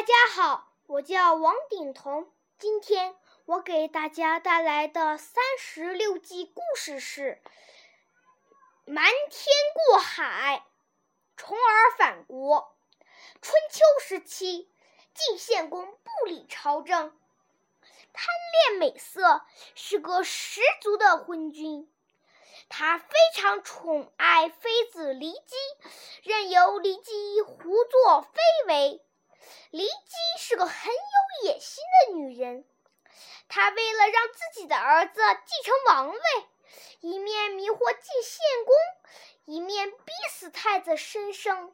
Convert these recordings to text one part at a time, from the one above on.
大家好，我叫王鼎彤。今天我给大家带来的三十六计故事是：瞒天过海，重耳返国。春秋时期，晋献公不理朝政，贪恋美色，是个十足的昏君。他非常宠爱妃子骊姬，任由骊姬胡作非为。骊姬是个很有野心的女人，她为了让自己的儿子继承王位，一面迷惑晋献公，一面逼死太子申生，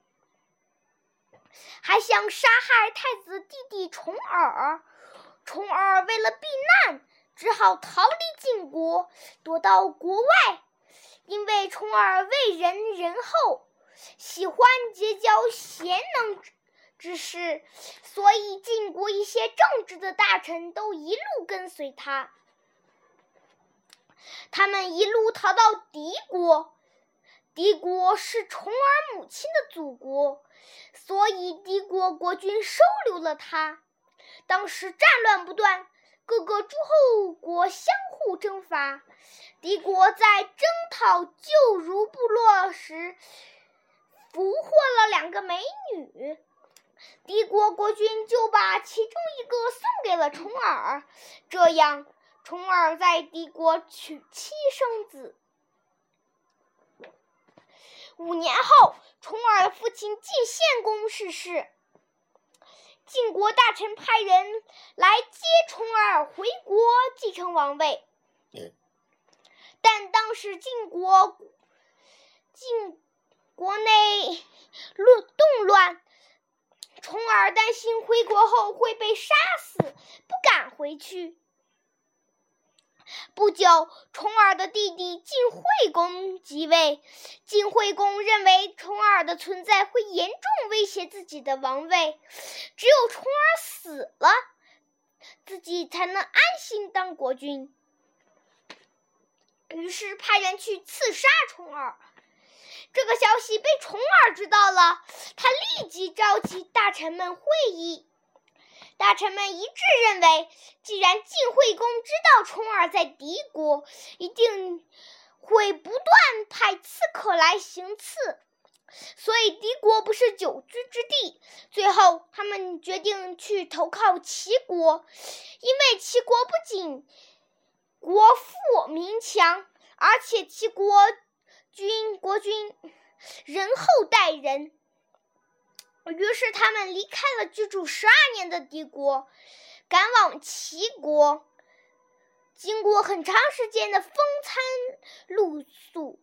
还想杀害太子弟弟重耳。重耳为了避难，只好逃离晋国，躲到国外。因为重耳为人仁厚，喜欢结交贤能只是，所以晋国一些正直的大臣都一路跟随他。他们一路逃到敌国，敌国是重耳母亲的祖国，所以敌国国君收留了他。当时战乱不断，各个诸侯国相互征伐。敌国在征讨旧如部落时，俘获了两个美女。敌国国君就把其中一个送给了重耳，这样重耳在敌国娶妻生子。五年后，重耳的父亲晋献公逝世，晋国大臣派人来接重耳回国继承王位，但当时晋国晋国内乱动乱。而担心回国后会被杀死，不敢回去。不久，重耳的弟弟晋惠公即位。晋惠公认为重耳的存在会严重威胁自己的王位，只有重耳死了，自己才能安心当国君。于是派人去刺杀重耳。这个消息被重耳知道了，他立即召集大臣们会议。大臣们一致认为，既然晋惠公知道重耳在敌国，一定会不断派刺客来行刺，所以敌国不是久居之地。最后，他们决定去投靠齐国，因为齐国不仅国富民强，而且齐国。君国君仁厚待人，于是他们离开了居住十二年的敌国，赶往齐国。经过很长时间的风餐露宿，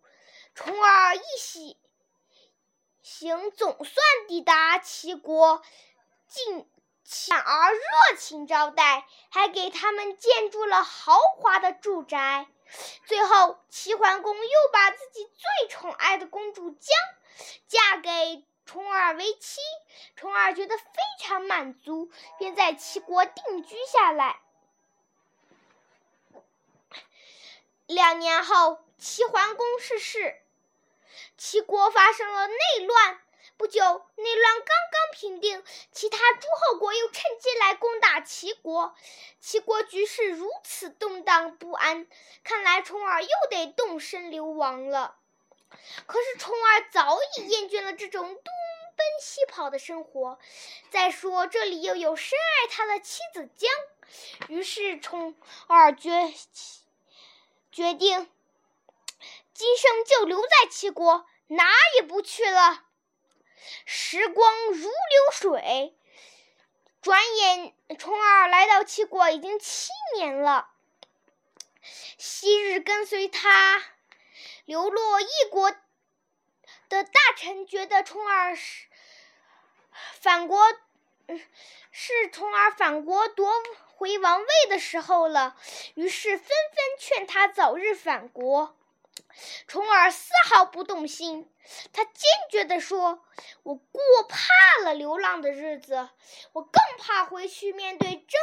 重耳一行行总算抵达齐国，进反而热情招待，还给他们建筑了豪华的住宅。最后，齐桓公又把自己最宠爱的公主姜嫁给重耳为妻，重耳觉得非常满足，便在齐国定居下来。两年后，齐桓公逝世，齐国发生了内乱。不久，内乱刚刚平定，其他诸侯国又趁机来攻打齐国。齐国局势如此动荡不安，看来重耳又得动身流亡了。可是重耳早已厌倦了这种东奔西跑的生活。再说这里又有深爱他的妻子姜，于是重耳决决定今生就留在齐国，哪也不去了。时光如流水，转眼重耳来到齐国已经七年了。昔日跟随他流落异国的大臣觉得重耳是反国，是重耳反国夺回王位的时候了，于是纷纷劝他早日返国。重耳丝毫不动心，他坚决地说：“我过怕了流浪的日子，我更怕回去面对争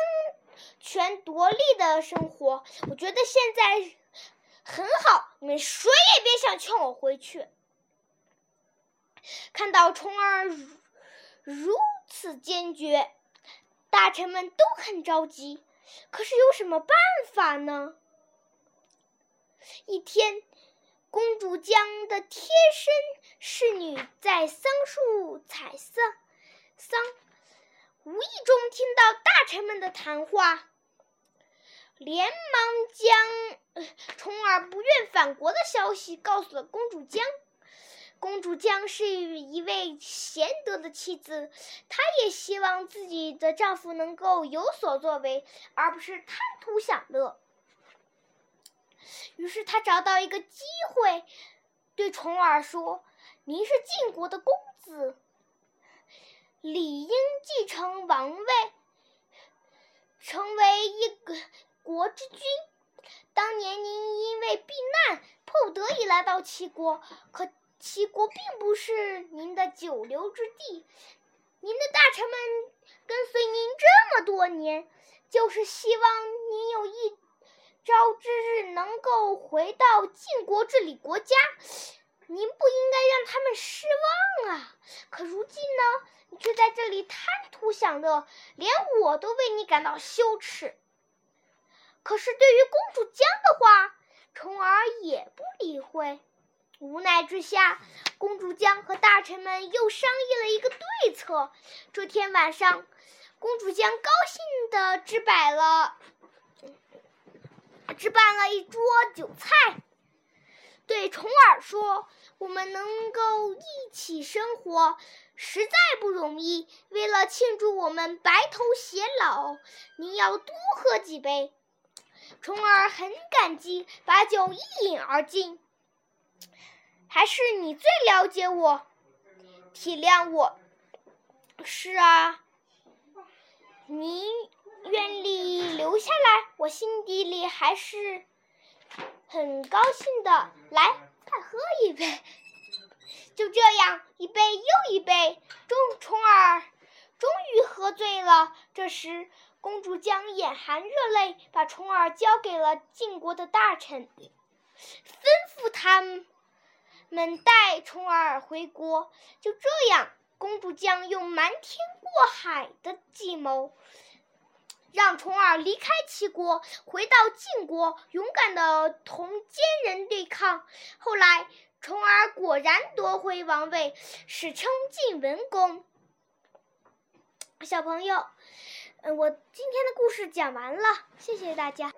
权夺利的生活。我觉得现在很好，你们谁也别想劝我回去。”看到重耳如此坚决，大臣们都很着急，可是有什么办法呢？一天，公主江的贴身侍女在桑树采桑，桑无意中听到大臣们的谈话，连忙将重耳不愿返国的消息告诉了公主江。公主江是一位贤德的妻子，她也希望自己的丈夫能够有所作为，而不是贪图享乐。于是他找到一个机会，对重耳说：“您是晋国的公子，理应继承王位，成为一个国之君。当年您因为避难，迫不得已来到齐国，可齐国并不是您的久留之地。您的大臣们跟随您这么多年，就是希望您有一。”朝之日能够回到晋国治理国家，您不应该让他们失望啊！可如今呢，你却在这里贪图享乐，连我都为你感到羞耻。可是对于公主姜的话，重耳也不理会。无奈之下，公主姜和大臣们又商议了一个对策。这天晚上，公主姜高兴地置摆了。置办了一桌酒菜，对重耳说：“我们能够一起生活，实在不容易。为了庆祝我们白头偕老，您要多喝几杯。”重耳很感激，把酒一饮而尽。还是你最了解我，体谅我。是啊，你。愿意留下来，我心底里还是很高兴的。来，再喝一杯。就这样，一杯又一杯，钟重耳终于喝醉了。这时，公主将眼含热泪，把重耳交给了晋国的大臣，吩咐他们带重耳回国。就这样，公主将用瞒天过海的计谋。让重耳离开齐国，回到晋国，勇敢的同奸人对抗。后来，重耳果然夺回王位，史称晋文公。小朋友，嗯，我今天的故事讲完了，谢谢大家。